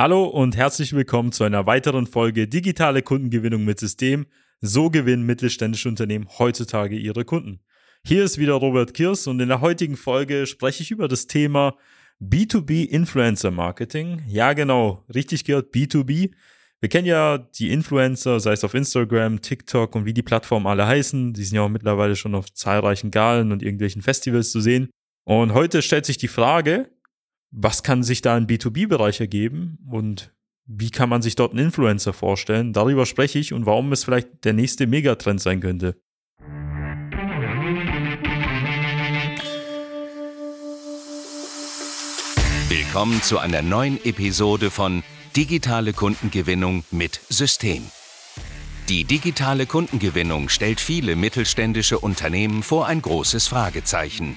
Hallo und herzlich willkommen zu einer weiteren Folge Digitale Kundengewinnung mit System. So gewinnen mittelständische Unternehmen heutzutage ihre Kunden. Hier ist wieder Robert Kirs und in der heutigen Folge spreche ich über das Thema B2B Influencer Marketing. Ja, genau, richtig gehört, B2B. Wir kennen ja die Influencer, sei es auf Instagram, TikTok und wie die Plattformen alle heißen. Die sind ja auch mittlerweile schon auf zahlreichen Galen und irgendwelchen Festivals zu sehen. Und heute stellt sich die Frage, was kann sich da im B2B-Bereich ergeben und wie kann man sich dort einen Influencer vorstellen? Darüber spreche ich und warum es vielleicht der nächste Megatrend sein könnte. Willkommen zu einer neuen Episode von Digitale Kundengewinnung mit System. Die digitale Kundengewinnung stellt viele mittelständische Unternehmen vor ein großes Fragezeichen.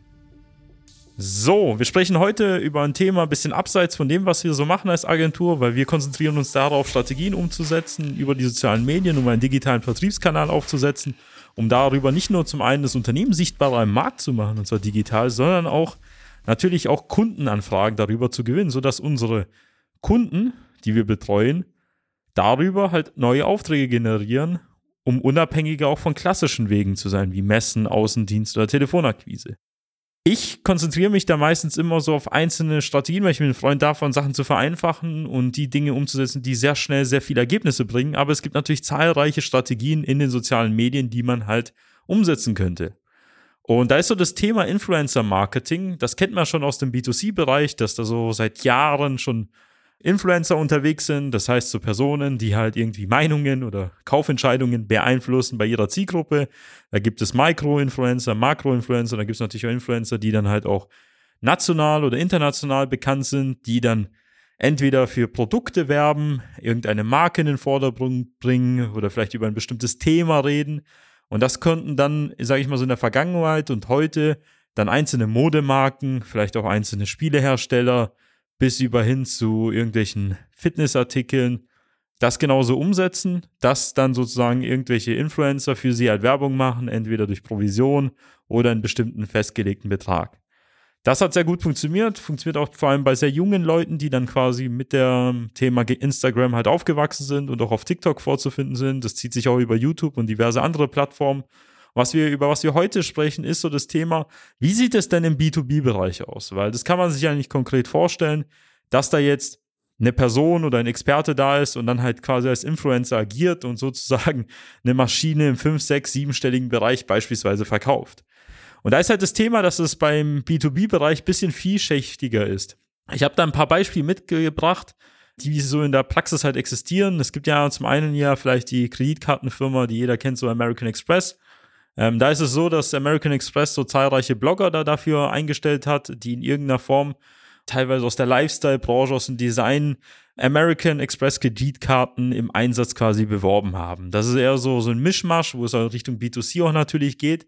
So, wir sprechen heute über ein Thema ein bisschen abseits von dem, was wir so machen als Agentur, weil wir konzentrieren uns darauf, Strategien umzusetzen über die sozialen Medien, um einen digitalen Vertriebskanal aufzusetzen, um darüber nicht nur zum einen das Unternehmen sichtbarer im Markt zu machen, und zwar digital, sondern auch natürlich auch Kundenanfragen darüber zu gewinnen, sodass unsere Kunden, die wir betreuen, darüber halt neue Aufträge generieren, um unabhängiger auch von klassischen Wegen zu sein, wie Messen, Außendienst oder Telefonakquise ich konzentriere mich da meistens immer so auf einzelne Strategien, weil ich bin ein Freund davon, Sachen zu vereinfachen und die Dinge umzusetzen, die sehr schnell sehr viele Ergebnisse bringen. Aber es gibt natürlich zahlreiche Strategien in den sozialen Medien, die man halt umsetzen könnte. Und da ist so das Thema Influencer Marketing. Das kennt man schon aus dem B2C-Bereich, dass da so seit Jahren schon Influencer unterwegs sind, das heißt so Personen, die halt irgendwie Meinungen oder Kaufentscheidungen beeinflussen bei ihrer Zielgruppe. Da gibt es Micro-Influencer, Makro-Influencer, da gibt es natürlich auch Influencer, die dann halt auch national oder international bekannt sind, die dann entweder für Produkte werben, irgendeine Marke in den Vordergrund bringen oder vielleicht über ein bestimmtes Thema reden. Und das könnten dann, sage ich mal so in der Vergangenheit und heute dann einzelne Modemarken, vielleicht auch einzelne Spielehersteller, bis über hin zu irgendwelchen Fitnessartikeln, das genauso umsetzen, dass dann sozusagen irgendwelche Influencer für sie halt Werbung machen, entweder durch Provision oder einen bestimmten festgelegten Betrag. Das hat sehr gut funktioniert, funktioniert auch vor allem bei sehr jungen Leuten, die dann quasi mit dem Thema Instagram halt aufgewachsen sind und auch auf TikTok vorzufinden sind. Das zieht sich auch über YouTube und diverse andere Plattformen. Was wir, über was wir heute sprechen, ist so das Thema, wie sieht es denn im B2B-Bereich aus? Weil das kann man sich ja nicht konkret vorstellen, dass da jetzt eine Person oder ein Experte da ist und dann halt quasi als Influencer agiert und sozusagen eine Maschine im 5, 6, 7-stelligen Bereich beispielsweise verkauft. Und da ist halt das Thema, dass es beim B2B-Bereich bisschen vielschichtiger ist. Ich habe da ein paar Beispiele mitgebracht, die so in der Praxis halt existieren. Es gibt ja zum einen ja vielleicht die Kreditkartenfirma, die jeder kennt, so American Express. Ähm, da ist es so, dass American Express so zahlreiche Blogger da dafür eingestellt hat, die in irgendeiner Form teilweise aus der Lifestyle-Branche, aus dem Design American Express Kreditkarten im Einsatz quasi beworben haben. Das ist eher so, so ein Mischmasch, wo es auch Richtung B2C auch natürlich geht.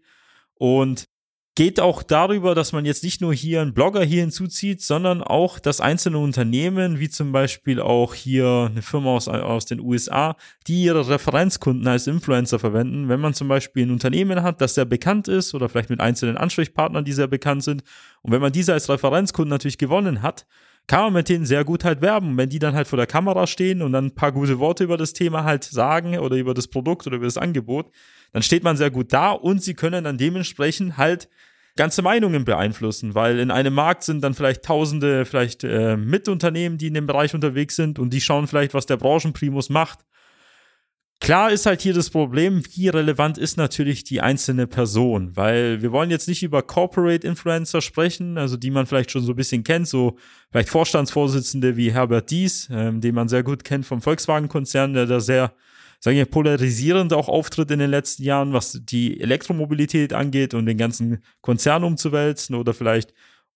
Und geht auch darüber, dass man jetzt nicht nur hier einen Blogger hier hinzuzieht, sondern auch, dass einzelne Unternehmen, wie zum Beispiel auch hier eine Firma aus, aus den USA, die ihre Referenzkunden als Influencer verwenden. Wenn man zum Beispiel ein Unternehmen hat, das sehr bekannt ist oder vielleicht mit einzelnen Ansprechpartnern, die sehr bekannt sind, und wenn man diese als Referenzkunden natürlich gewonnen hat, kann man mit denen sehr gut halt werben. wenn die dann halt vor der Kamera stehen und dann ein paar gute Worte über das Thema halt sagen oder über das Produkt oder über das Angebot, dann steht man sehr gut da und sie können dann dementsprechend halt ganze Meinungen beeinflussen, weil in einem Markt sind dann vielleicht tausende, vielleicht äh, Mitunternehmen, die in dem Bereich unterwegs sind und die schauen vielleicht, was der Branchenprimus macht. Klar ist halt hier das Problem, wie relevant ist natürlich die einzelne Person, weil wir wollen jetzt nicht über Corporate Influencer sprechen, also die man vielleicht schon so ein bisschen kennt, so vielleicht Vorstandsvorsitzende wie Herbert Dies, ähm, den man sehr gut kennt vom Volkswagen-Konzern, der da sehr, sagen wir, polarisierend auch auftritt in den letzten Jahren, was die Elektromobilität angeht und den ganzen Konzern umzuwälzen oder vielleicht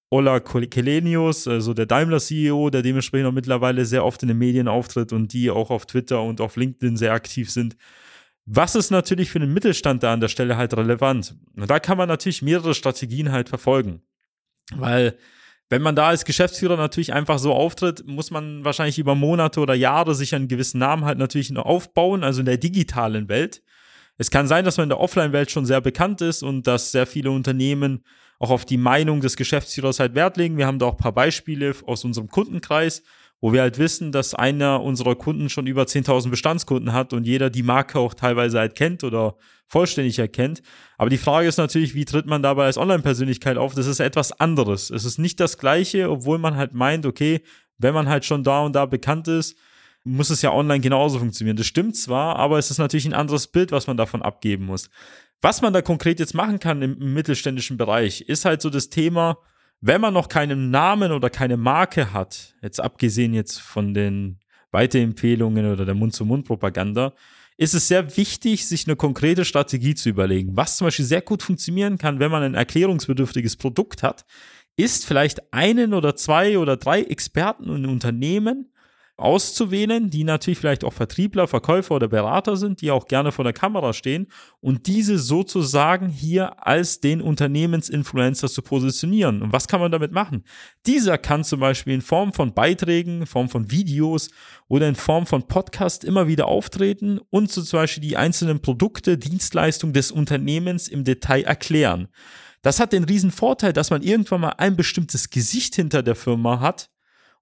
Ola Kelenius, also der Daimler-CEO, der dementsprechend auch mittlerweile sehr oft in den Medien auftritt und die auch auf Twitter und auf LinkedIn sehr aktiv sind. Was ist natürlich für den Mittelstand da an der Stelle halt relevant? Und da kann man natürlich mehrere Strategien halt verfolgen. Weil wenn man da als Geschäftsführer natürlich einfach so auftritt, muss man wahrscheinlich über Monate oder Jahre sich einen gewissen Namen halt natürlich noch aufbauen, also in der digitalen Welt. Es kann sein, dass man in der Offline-Welt schon sehr bekannt ist und dass sehr viele Unternehmen auch auf die Meinung des Geschäftsführers halt Wert legen. Wir haben da auch ein paar Beispiele aus unserem Kundenkreis, wo wir halt wissen, dass einer unserer Kunden schon über 10.000 Bestandskunden hat und jeder die Marke auch teilweise halt kennt oder vollständig erkennt. Aber die Frage ist natürlich, wie tritt man dabei als Online-Persönlichkeit auf? Das ist etwas anderes. Es ist nicht das Gleiche, obwohl man halt meint, okay, wenn man halt schon da und da bekannt ist, muss es ja online genauso funktionieren. Das stimmt zwar, aber es ist natürlich ein anderes Bild, was man davon abgeben muss. Was man da konkret jetzt machen kann im, mittelständischen Bereich, ist halt so das Thema, wenn man noch keinen Namen oder keine Marke hat, jetzt abgesehen jetzt von den Weiterempfehlungen oder der Mund-zu-Mund-Propaganda, ist es sehr wichtig, sich eine konkrete Strategie zu überlegen. Was zum Beispiel sehr gut funktionieren kann, wenn man ein erklärungsbedürftiges Produkt hat, ist vielleicht einen oder zwei oder drei Experten und Unternehmen auszuwählen, die natürlich vielleicht auch Vertriebler, Verkäufer oder Berater sind, die auch gerne vor der Kamera stehen und diese sozusagen hier als den Unternehmensinfluencer zu positionieren. Und was kann man damit machen? Dieser kann zum Beispiel in Form von Beiträgen, in Form von Videos oder in Form von Podcast immer wieder auftreten und so zum Beispiel die einzelnen Produkte, Dienstleistungen des Unternehmens im Detail erklären. Das hat den riesen Vorteil, dass man irgendwann mal ein bestimmtes Gesicht hinter der Firma hat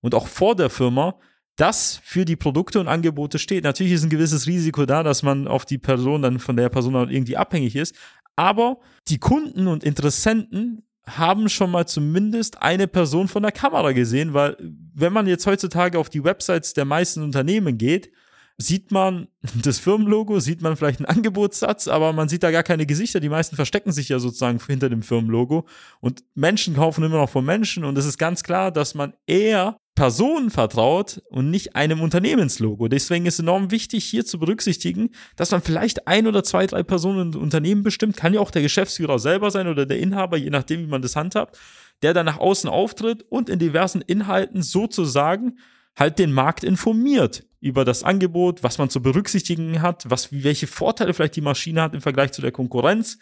und auch vor der Firma, das für die Produkte und Angebote steht. Natürlich ist ein gewisses Risiko da, dass man auf die Person dann von der Person irgendwie abhängig ist. Aber die Kunden und Interessenten haben schon mal zumindest eine Person von der Kamera gesehen, weil wenn man jetzt heutzutage auf die Websites der meisten Unternehmen geht, sieht man das Firmenlogo, sieht man vielleicht einen Angebotssatz, aber man sieht da gar keine Gesichter. Die meisten verstecken sich ja sozusagen hinter dem Firmenlogo und Menschen kaufen immer noch von Menschen und es ist ganz klar, dass man eher Personen vertraut und nicht einem Unternehmenslogo. Deswegen ist enorm wichtig, hier zu berücksichtigen, dass man vielleicht ein oder zwei, drei Personen im Unternehmen bestimmt, kann ja auch der Geschäftsführer selber sein oder der Inhaber, je nachdem, wie man das handhabt, der dann nach außen auftritt und in diversen Inhalten sozusagen halt den Markt informiert über das Angebot, was man zu berücksichtigen hat, was, welche Vorteile vielleicht die Maschine hat im Vergleich zu der Konkurrenz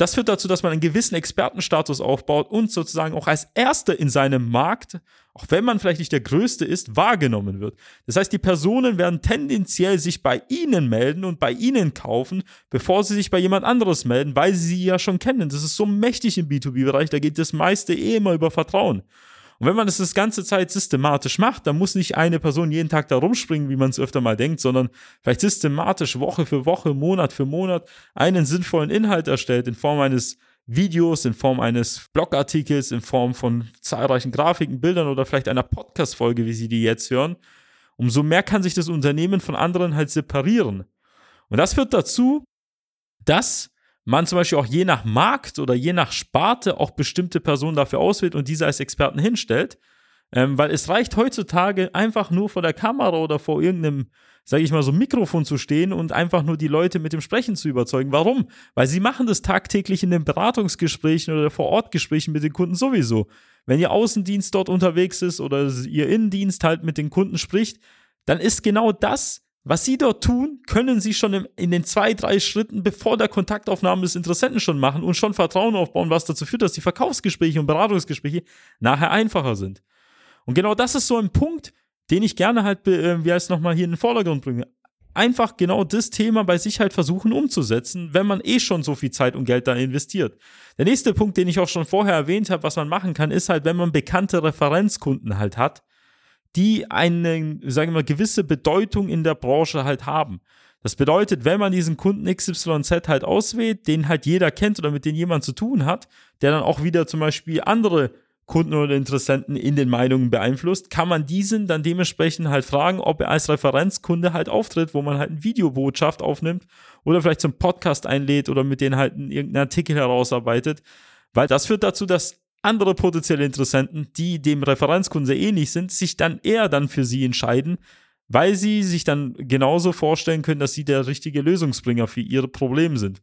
das führt dazu, dass man einen gewissen Expertenstatus aufbaut und sozusagen auch als Erster in seinem Markt, auch wenn man vielleicht nicht der Größte ist, wahrgenommen wird. Das heißt, die Personen werden tendenziell sich bei Ihnen melden und bei Ihnen kaufen, bevor sie sich bei jemand anderes melden, weil sie sie ja schon kennen. Das ist so mächtig im B2B-Bereich, da geht das meiste eh immer über Vertrauen. Und wenn man das das ganze Zeit systematisch macht, dann muss nicht eine Person jeden Tag da rumspringen, wie man es öfter mal denkt, sondern vielleicht systematisch Woche für Woche, Monat für Monat einen sinnvollen Inhalt erstellt in Form eines Videos, in Form eines Blogartikels, in Form von zahlreichen Grafiken, Bildern oder vielleicht einer Podcast-Folge, wie Sie die jetzt hören, umso mehr kann sich das Unternehmen von anderen halt separieren. Und das führt dazu, dass man zum Beispiel auch je nach Markt oder je nach Sparte auch bestimmte Personen dafür auswählt und diese als Experten hinstellt. Ähm, weil es reicht heutzutage einfach nur vor der Kamera oder vor irgendeinem, sage ich mal, so Mikrofon zu stehen und einfach nur die Leute mit dem Sprechen zu überzeugen. Warum? Weil sie machen das tagtäglich in den Beratungsgesprächen oder vor Ort Gesprächen mit den Kunden sowieso. Wenn ihr Außendienst dort unterwegs ist oder ihr Innendienst halt mit den Kunden spricht, dann ist genau das was Sie dort tun, können Sie schon in den zwei, drei Schritten, bevor der Kontaktaufnahme des Interessenten schon machen und schon Vertrauen aufbauen, was dazu führt, dass die Verkaufsgespräche und Beratungsgespräche nachher einfacher sind. Und genau das ist so ein Punkt, den ich gerne halt, äh, wie heißt nochmal hier in den Vordergrund bringe. Einfach genau das Thema bei sich halt versuchen umzusetzen, wenn man eh schon so viel Zeit und Geld da investiert. Der nächste Punkt, den ich auch schon vorher erwähnt habe, was man machen kann, ist halt, wenn man bekannte Referenzkunden halt hat, die eine, sagen wir mal, gewisse Bedeutung in der Branche halt haben. Das bedeutet, wenn man diesen Kunden XYZ halt auswählt, den halt jeder kennt oder mit dem jemand zu tun hat, der dann auch wieder zum Beispiel andere Kunden oder Interessenten in den Meinungen beeinflusst, kann man diesen dann dementsprechend halt fragen, ob er als Referenzkunde halt auftritt, wo man halt eine Videobotschaft aufnimmt oder vielleicht zum Podcast einlädt oder mit denen halt irgendeinen Artikel herausarbeitet, weil das führt dazu, dass andere potenzielle Interessenten, die dem Referenzkunden sehr ähnlich sind, sich dann eher dann für sie entscheiden, weil sie sich dann genauso vorstellen können, dass sie der richtige Lösungsbringer für ihre Probleme sind.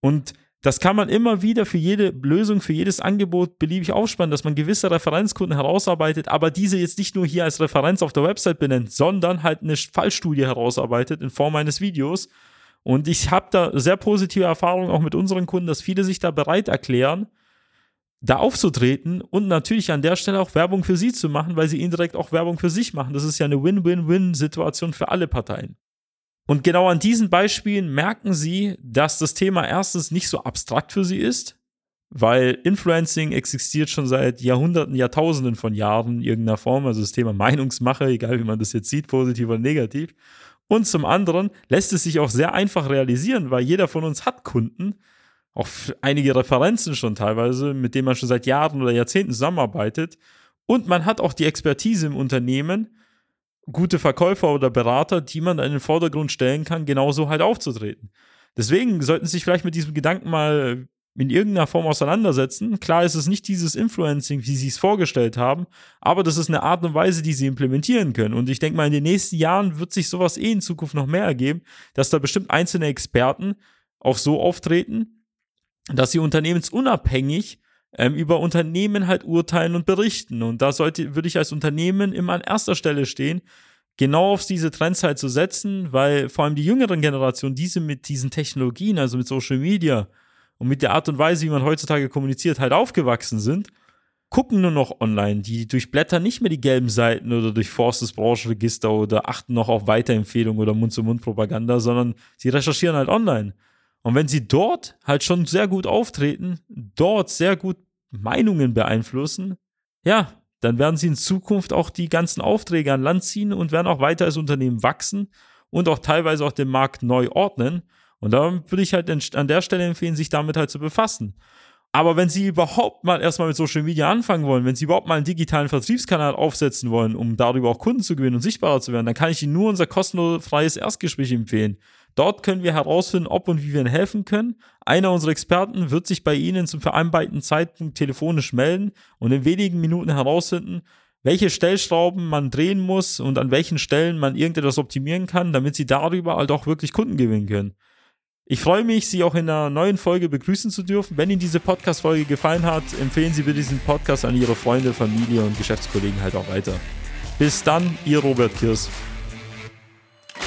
Und das kann man immer wieder für jede Lösung, für jedes Angebot beliebig aufspannen, dass man gewisse Referenzkunden herausarbeitet, aber diese jetzt nicht nur hier als Referenz auf der Website benennt, sondern halt eine Fallstudie herausarbeitet in Form eines Videos. Und ich habe da sehr positive Erfahrungen auch mit unseren Kunden, dass viele sich da bereit erklären, da aufzutreten und natürlich an der Stelle auch Werbung für sie zu machen, weil sie indirekt auch Werbung für sich machen. Das ist ja eine Win-Win-Win-Situation für alle Parteien. Und genau an diesen Beispielen merken sie, dass das Thema erstens nicht so abstrakt für sie ist, weil Influencing existiert schon seit Jahrhunderten, Jahrtausenden von Jahren in irgendeiner Form, also das Thema Meinungsmache, egal wie man das jetzt sieht, positiv oder negativ. Und zum anderen lässt es sich auch sehr einfach realisieren, weil jeder von uns hat Kunden, auch einige Referenzen schon teilweise, mit denen man schon seit Jahren oder Jahrzehnten zusammenarbeitet. Und man hat auch die Expertise im Unternehmen, gute Verkäufer oder Berater, die man in den Vordergrund stellen kann, genauso halt aufzutreten. Deswegen sollten Sie sich vielleicht mit diesem Gedanken mal in irgendeiner Form auseinandersetzen. Klar ist es nicht dieses Influencing, wie Sie es vorgestellt haben, aber das ist eine Art und Weise, die Sie implementieren können. Und ich denke mal, in den nächsten Jahren wird sich sowas eh in Zukunft noch mehr ergeben, dass da bestimmt einzelne Experten auch so auftreten, dass sie unternehmensunabhängig ähm, über Unternehmen halt urteilen und berichten. Und da sollte, würde ich als Unternehmen immer an erster Stelle stehen, genau auf diese Trends halt zu setzen, weil vor allem die jüngeren Generationen, diese mit diesen Technologien, also mit Social Media und mit der Art und Weise, wie man heutzutage kommuniziert, halt aufgewachsen sind, gucken nur noch online. Die durchblättern nicht mehr die gelben Seiten oder durchforsten das Branchenregister oder achten noch auf Weiterempfehlungen oder Mund-zu-Mund-Propaganda, sondern sie recherchieren halt online. Und wenn sie dort halt schon sehr gut auftreten, dort sehr gut Meinungen beeinflussen, ja, dann werden sie in Zukunft auch die ganzen Aufträge an Land ziehen und werden auch weiter als Unternehmen wachsen und auch teilweise auch den Markt neu ordnen. Und da würde ich halt an der Stelle empfehlen, sich damit halt zu befassen. Aber wenn Sie überhaupt mal erstmal mit Social Media anfangen wollen, wenn Sie überhaupt mal einen digitalen Vertriebskanal aufsetzen wollen, um darüber auch Kunden zu gewinnen und sichtbarer zu werden, dann kann ich Ihnen nur unser kostenloses Erstgespräch empfehlen. Dort können wir herausfinden, ob und wie wir Ihnen helfen können. Einer unserer Experten wird sich bei Ihnen zum vereinbarten Zeitpunkt telefonisch melden und in wenigen Minuten herausfinden, welche Stellschrauben man drehen muss und an welchen Stellen man irgendetwas optimieren kann, damit Sie darüber halt auch wirklich Kunden gewinnen können. Ich freue mich, Sie auch in einer neuen Folge begrüßen zu dürfen. Wenn Ihnen diese Podcast-Folge gefallen hat, empfehlen Sie bitte diesen Podcast an Ihre Freunde, Familie und Geschäftskollegen halt auch weiter. Bis dann, Ihr Robert Kirs.